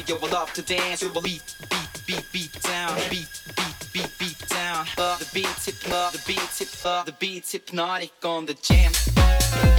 see you will love to dance. You will beat, beat, beat, beat down, beat, beat, beat, beat down. Uh, the beats hypnotic, the beats hypnotic, the beat hypnotic on the jam.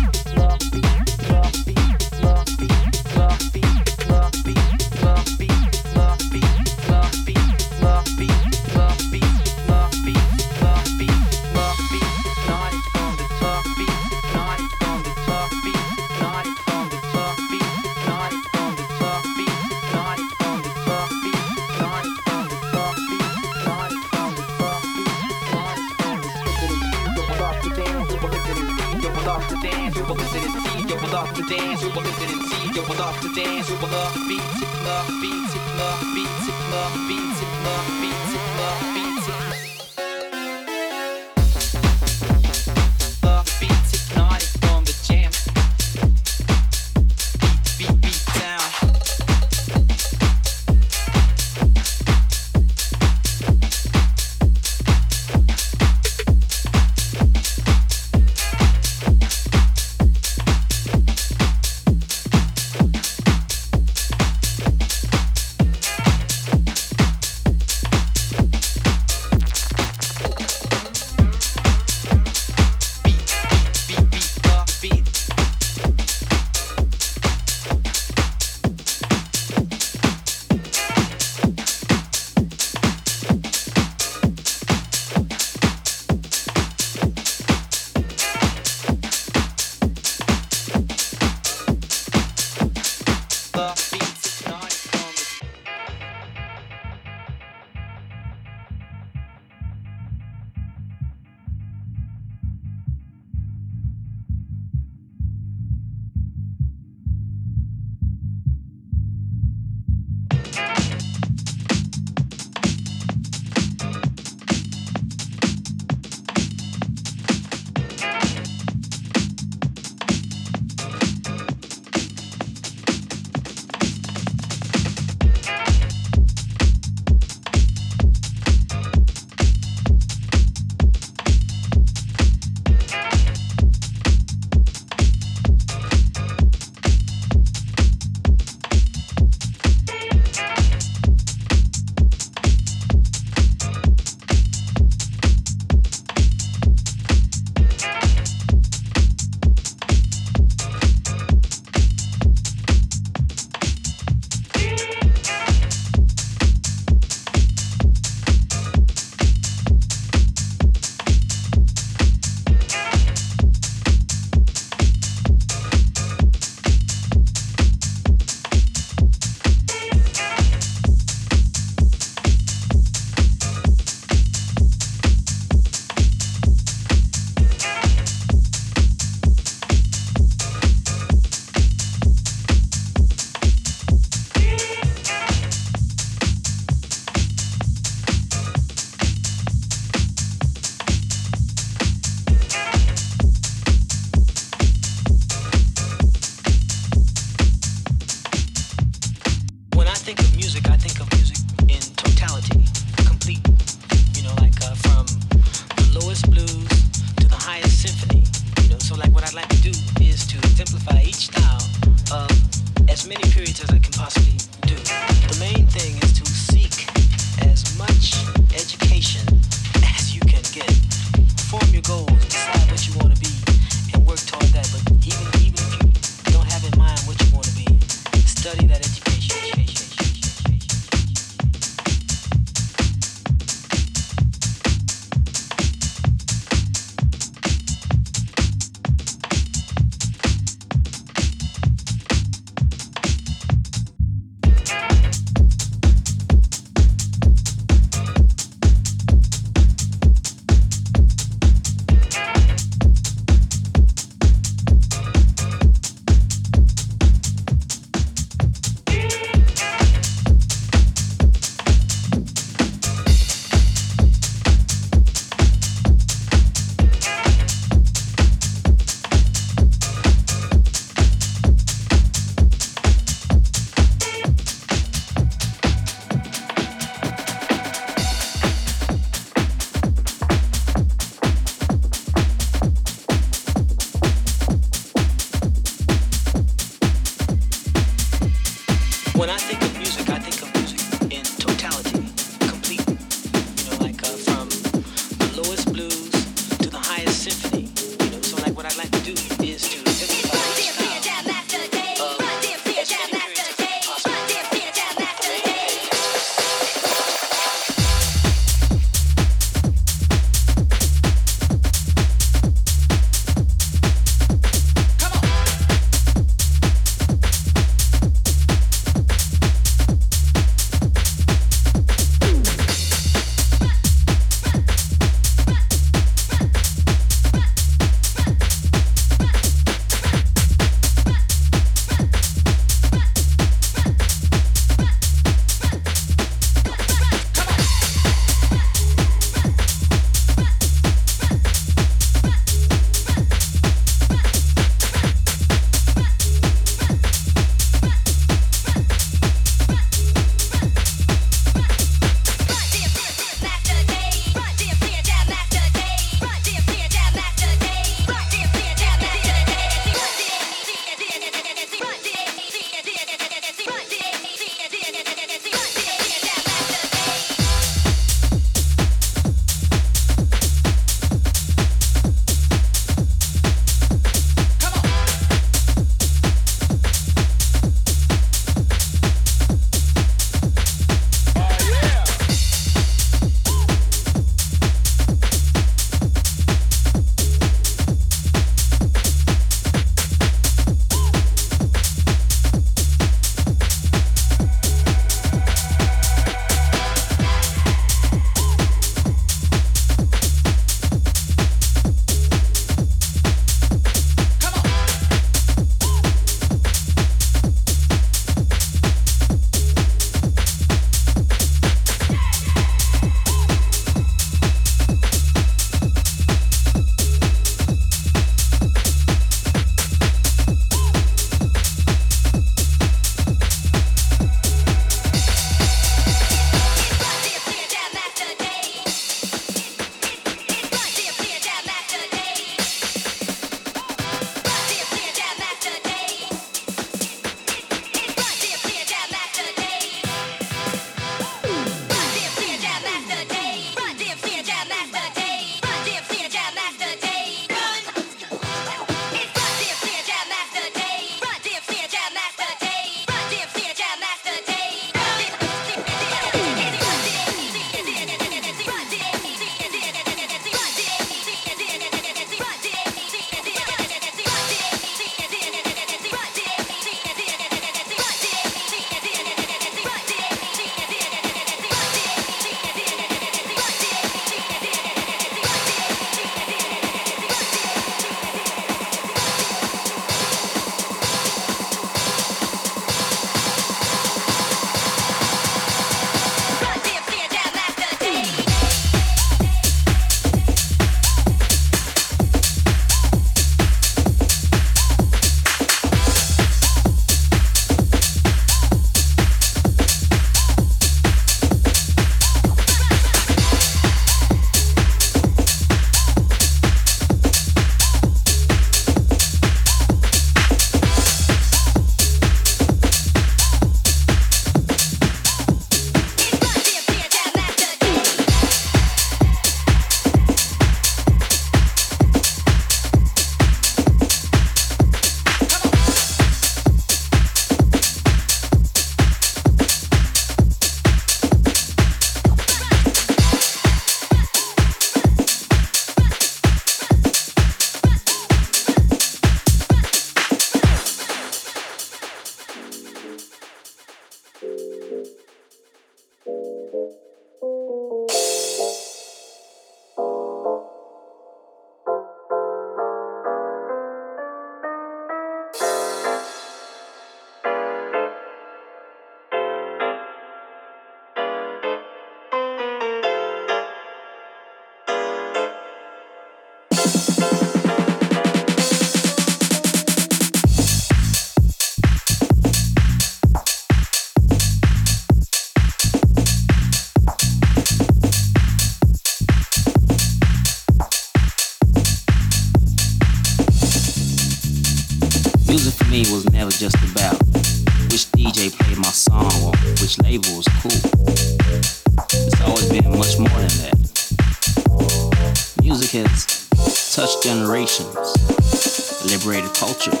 Generations, liberated cultures.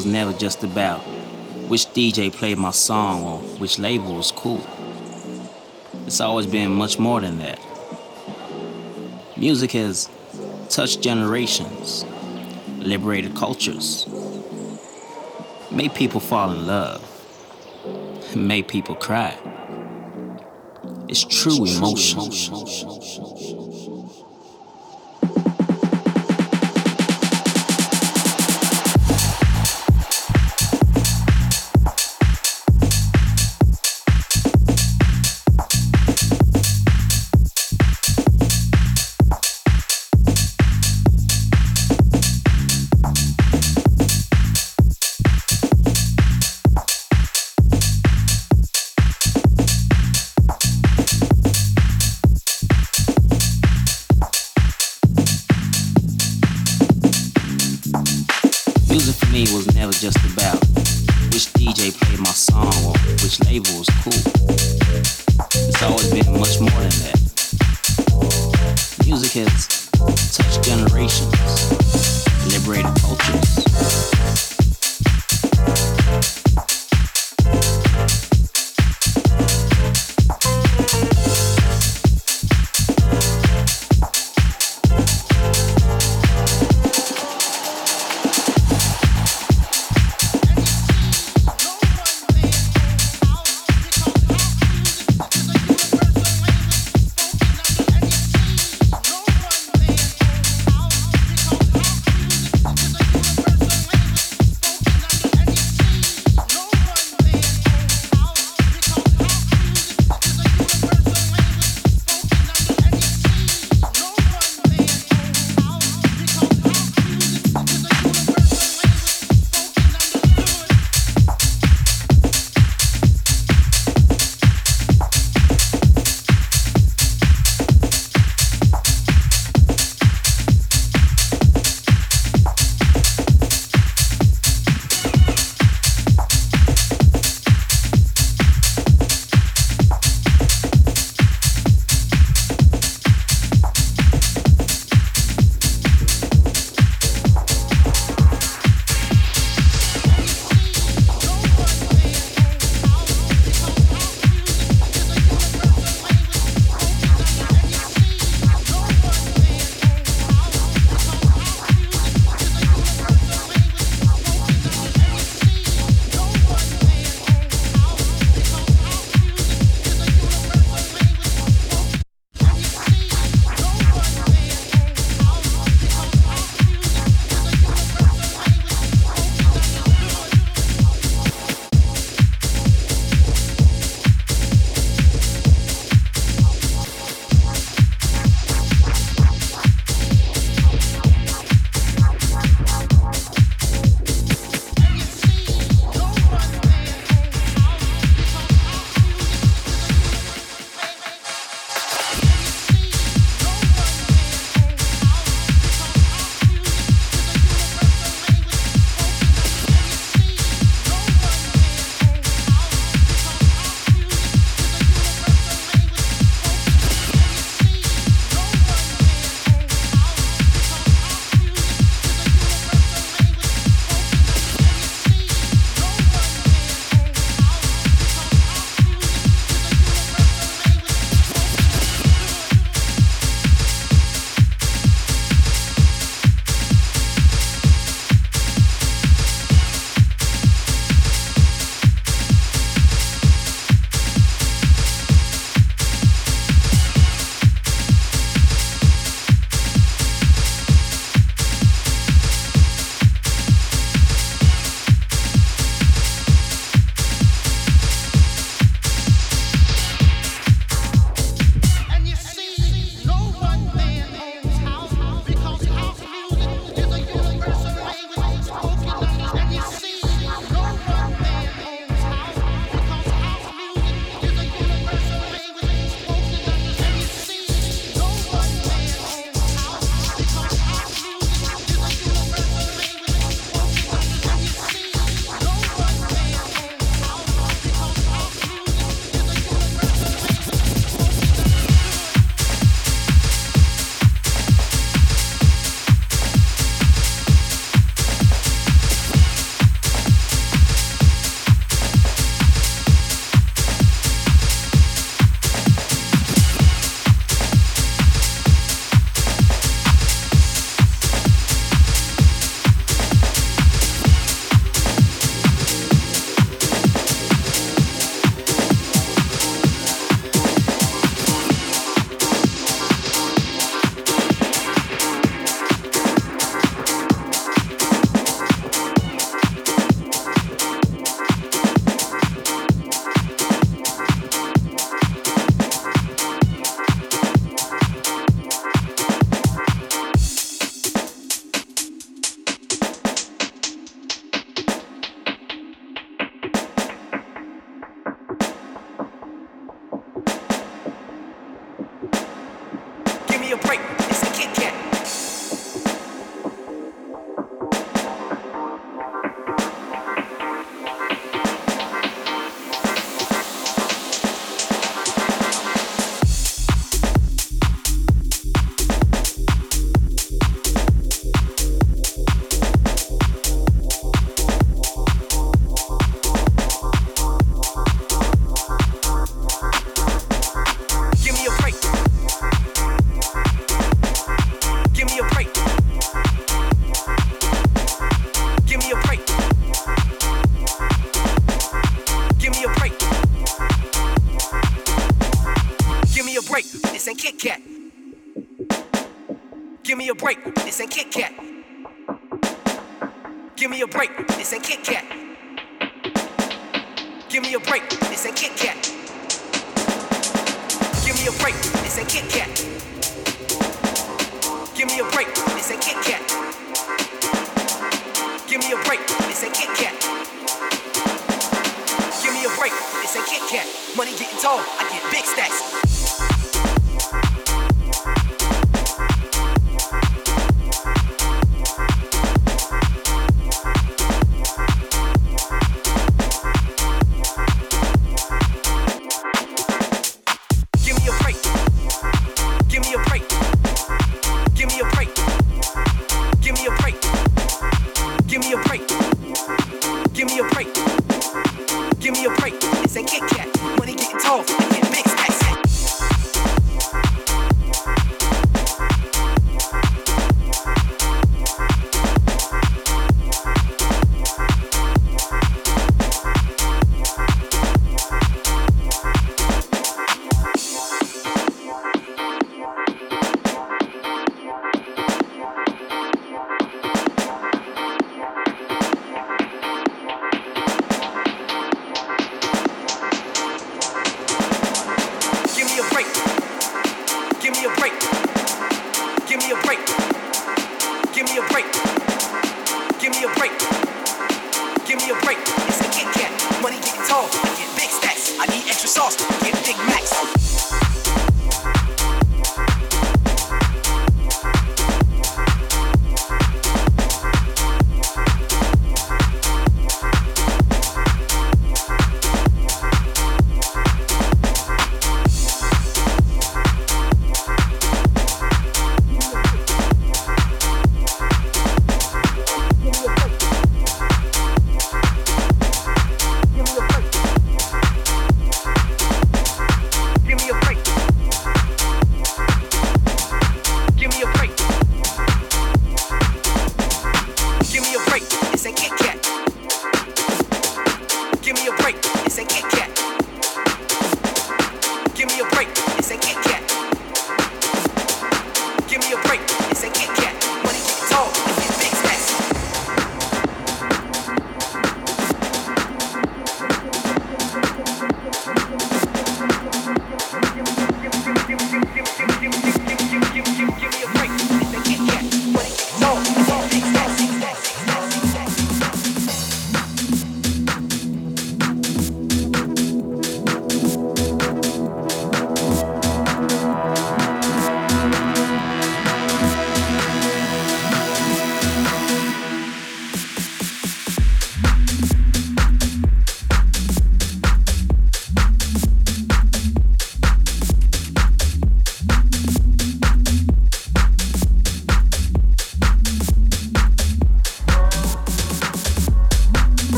Was never just about which DJ played my song or which label was cool. It's always been much more than that. Music has touched generations, liberated cultures, made people fall in love, made people cry. It's true emotion.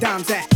Dom's at.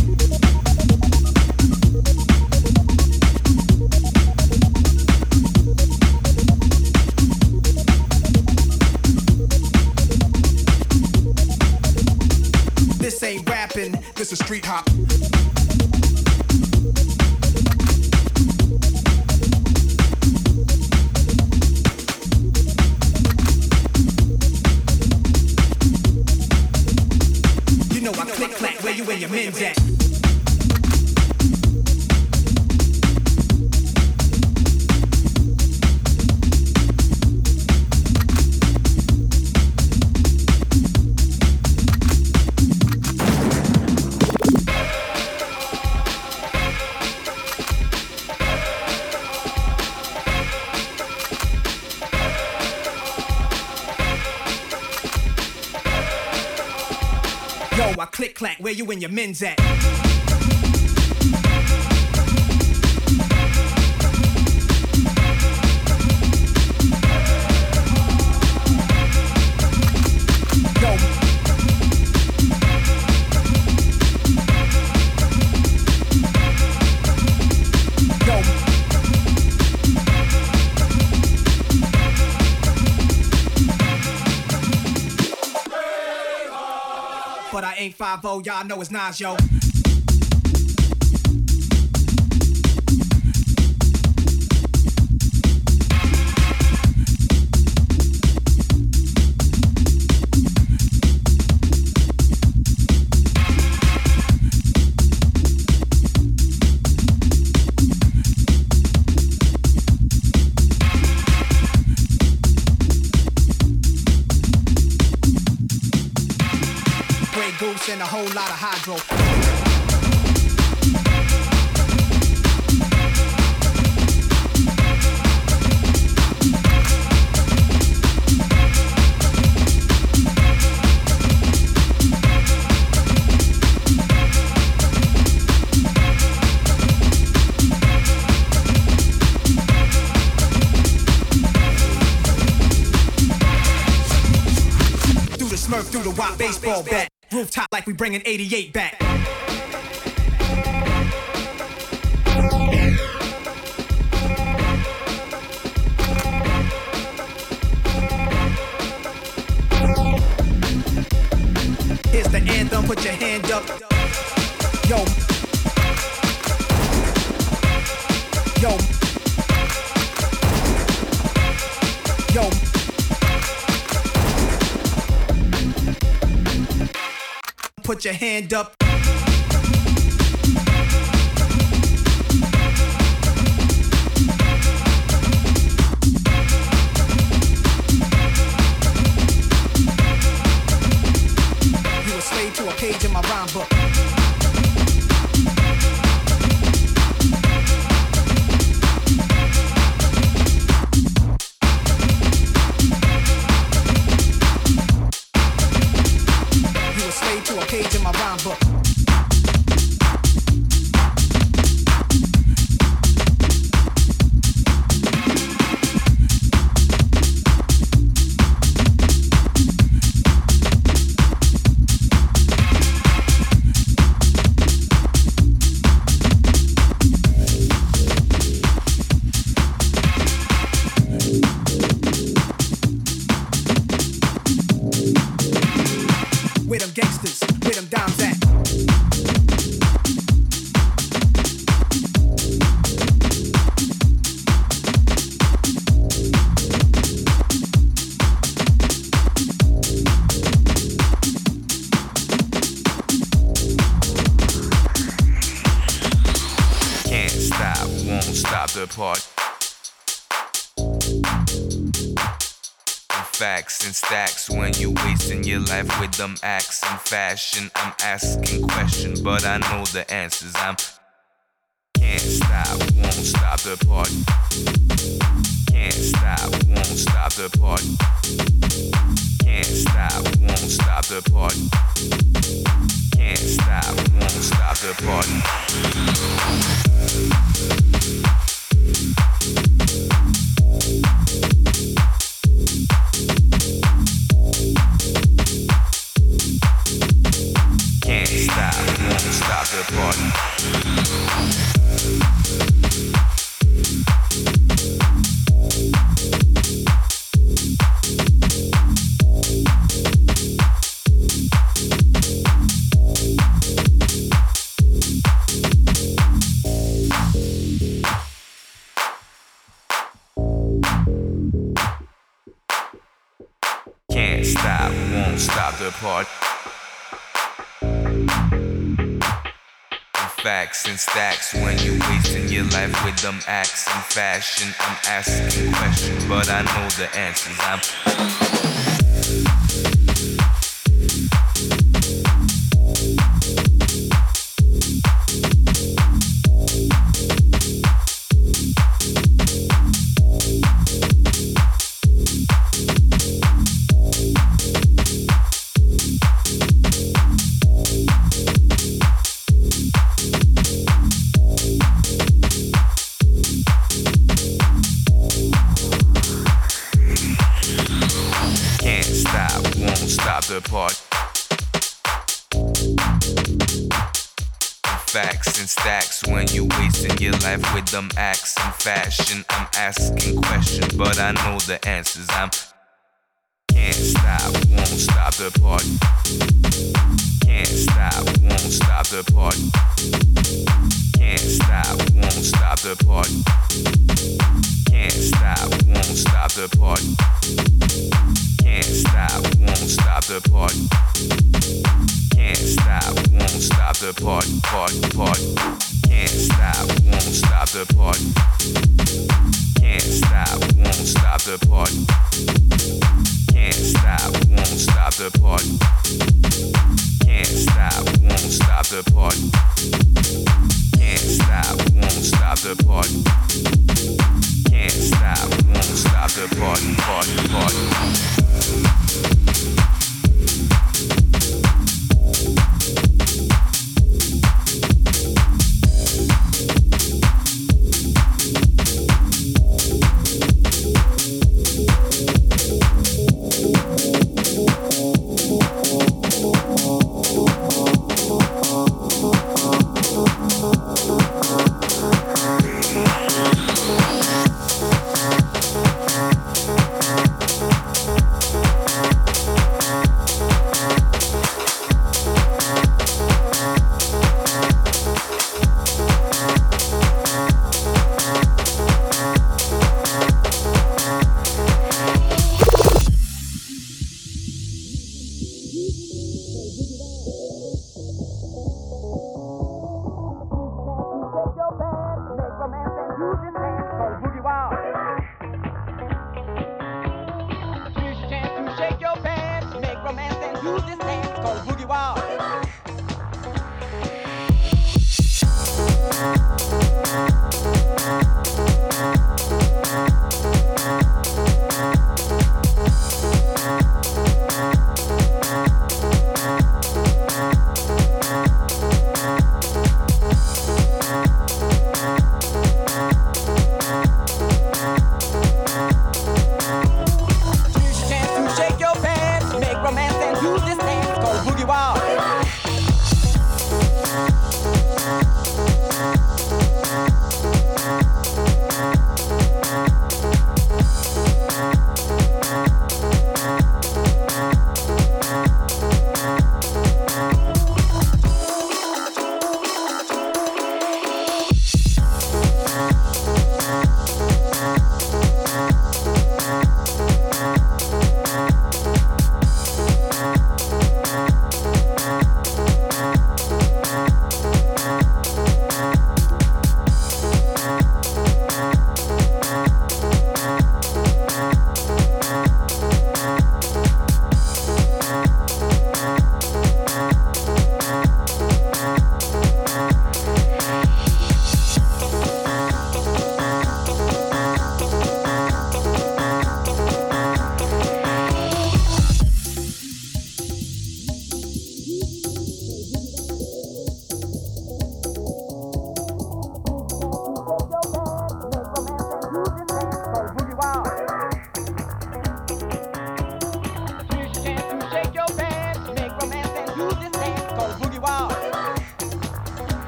Where you and your men's at? 5 y'all know it's Nas, yo. Bringing 88 back. Up. I'm asking questions, but I know the answers. I'm can't stop, won't stop the party. Can't stop, won't stop the party. Can't stop, won't stop the party. Can't stop, won't stop the party. And stacks when you wasting your life with them acts and fashion. I'm asking questions, but I know the answers. I'm them acts and fashion. I'm asking questions, but I know the answers. I'm can't stop, won't stop the party. Can't stop, won't stop the party. Can't stop, won't stop the party. Can't stop, won't stop the party. Can't stop, won't stop the party. Party, party. Can't stop, won't stop the party. Can't stop, won't stop the party. Can't stop, won't stop the party. Can't stop, won't stop the party. Can't stop, won't stop the party. Party, party.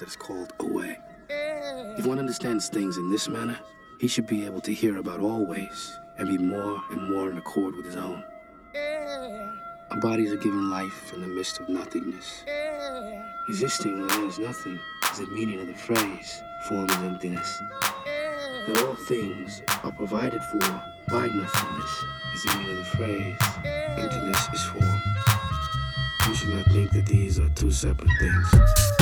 That is called away. If one understands things in this manner, he should be able to hear about all ways and be more and more in accord with his own. Our bodies are given life in the midst of nothingness. Existing when there is nothing is the meaning of the phrase, form is emptiness. That all things are provided for by nothingness is the meaning of the phrase, emptiness is form. You should not think that these are two separate things.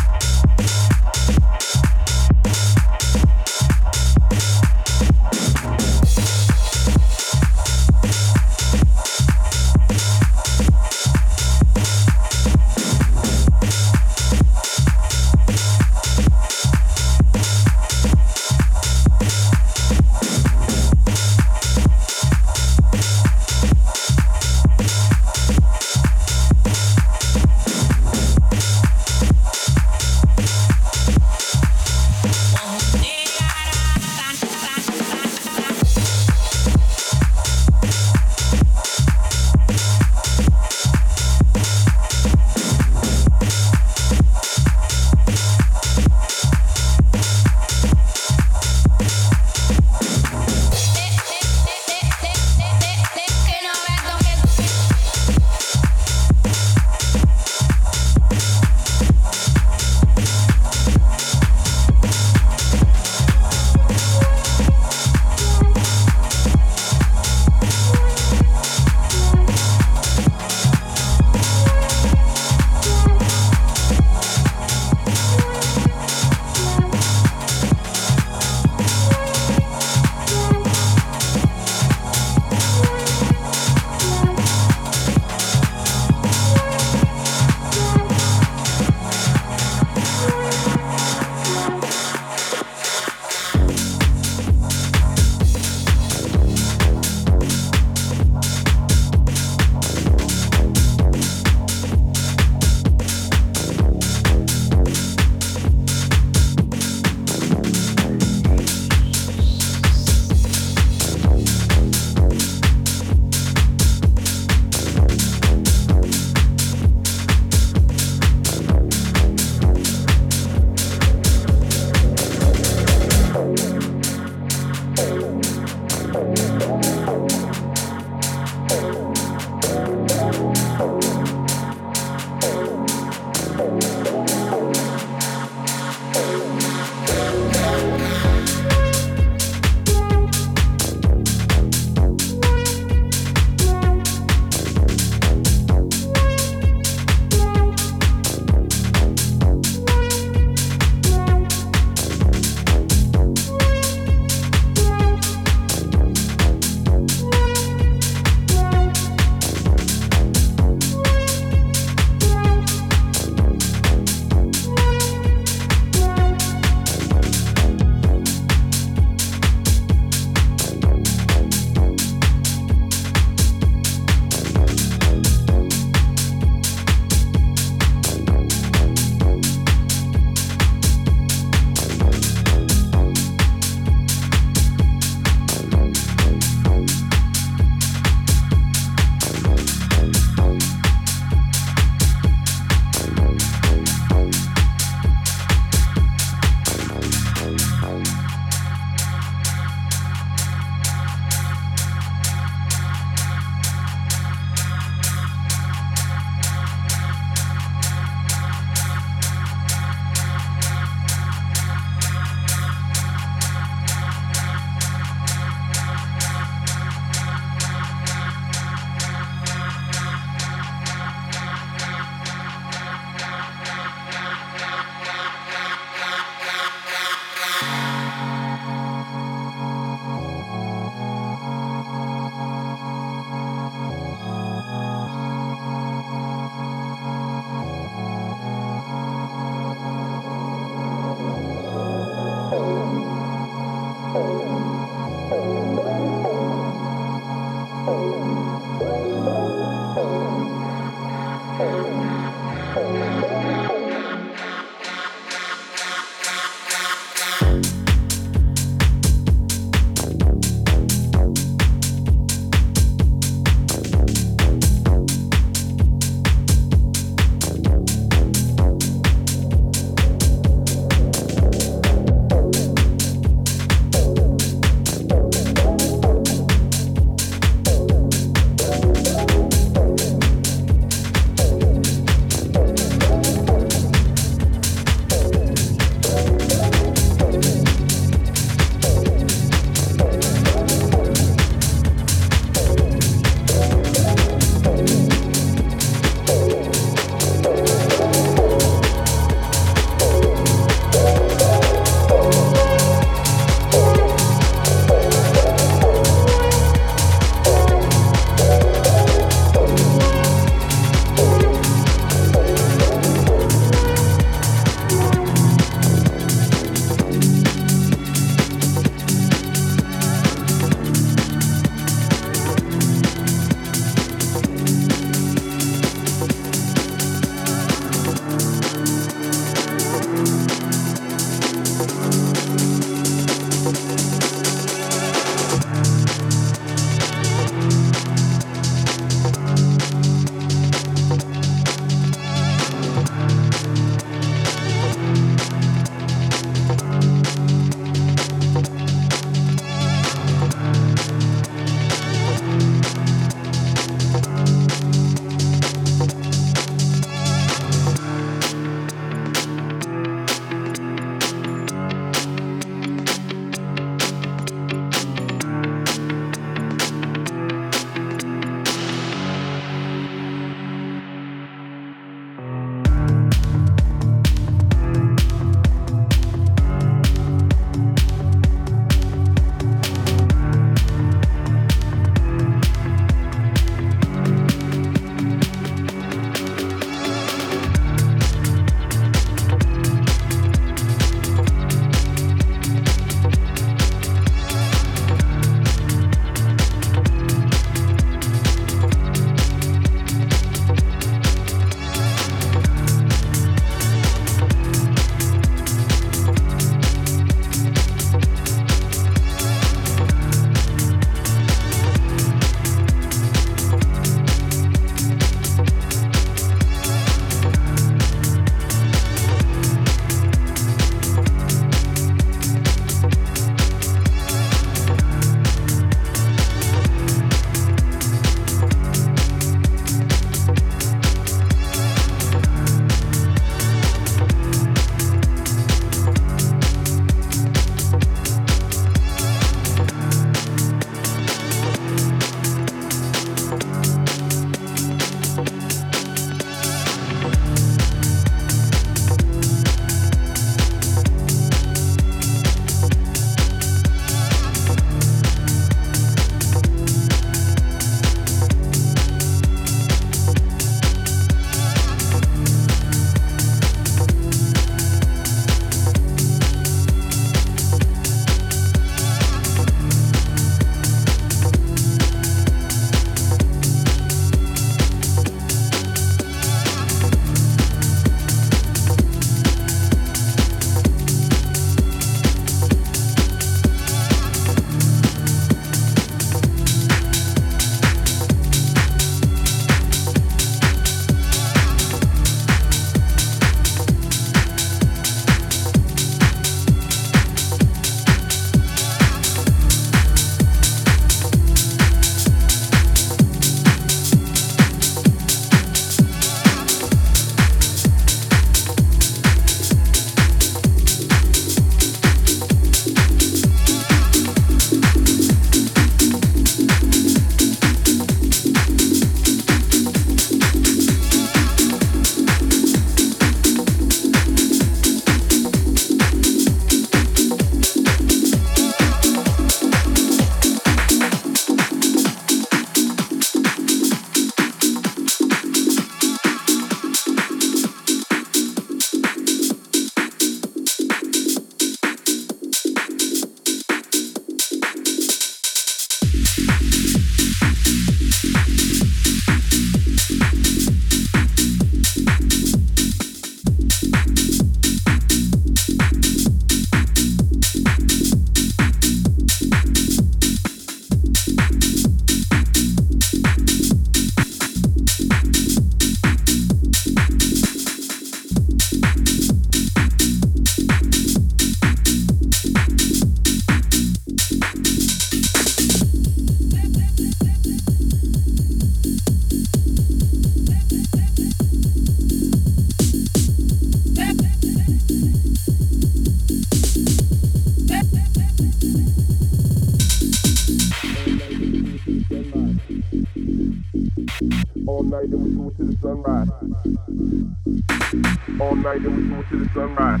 Night and we do it to the sunrise.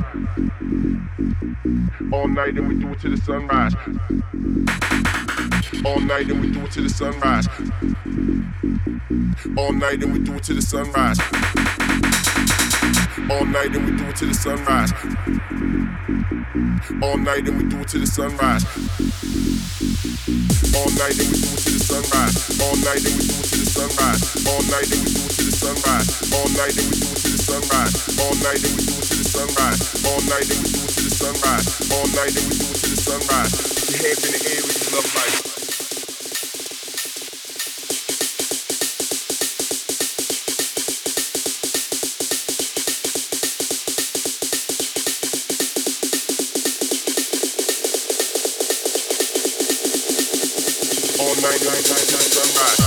All night and we do it to the sunrise. All night and we do it to the sunrise. All night and we do it to the sunrise. All night and we do it till the sunrise. All night and we do it till the sunrise. All night and we do it till the sunrise. All night and we do it till the sunrise. All night and we do it till the sunrise. All night and we do it till the sunrise. All night and we do it till the sunrise. All night and we do it till the sunrise. All night and we do it till the sunrise. Put your hands in the air if you love life. dun dun dun dun.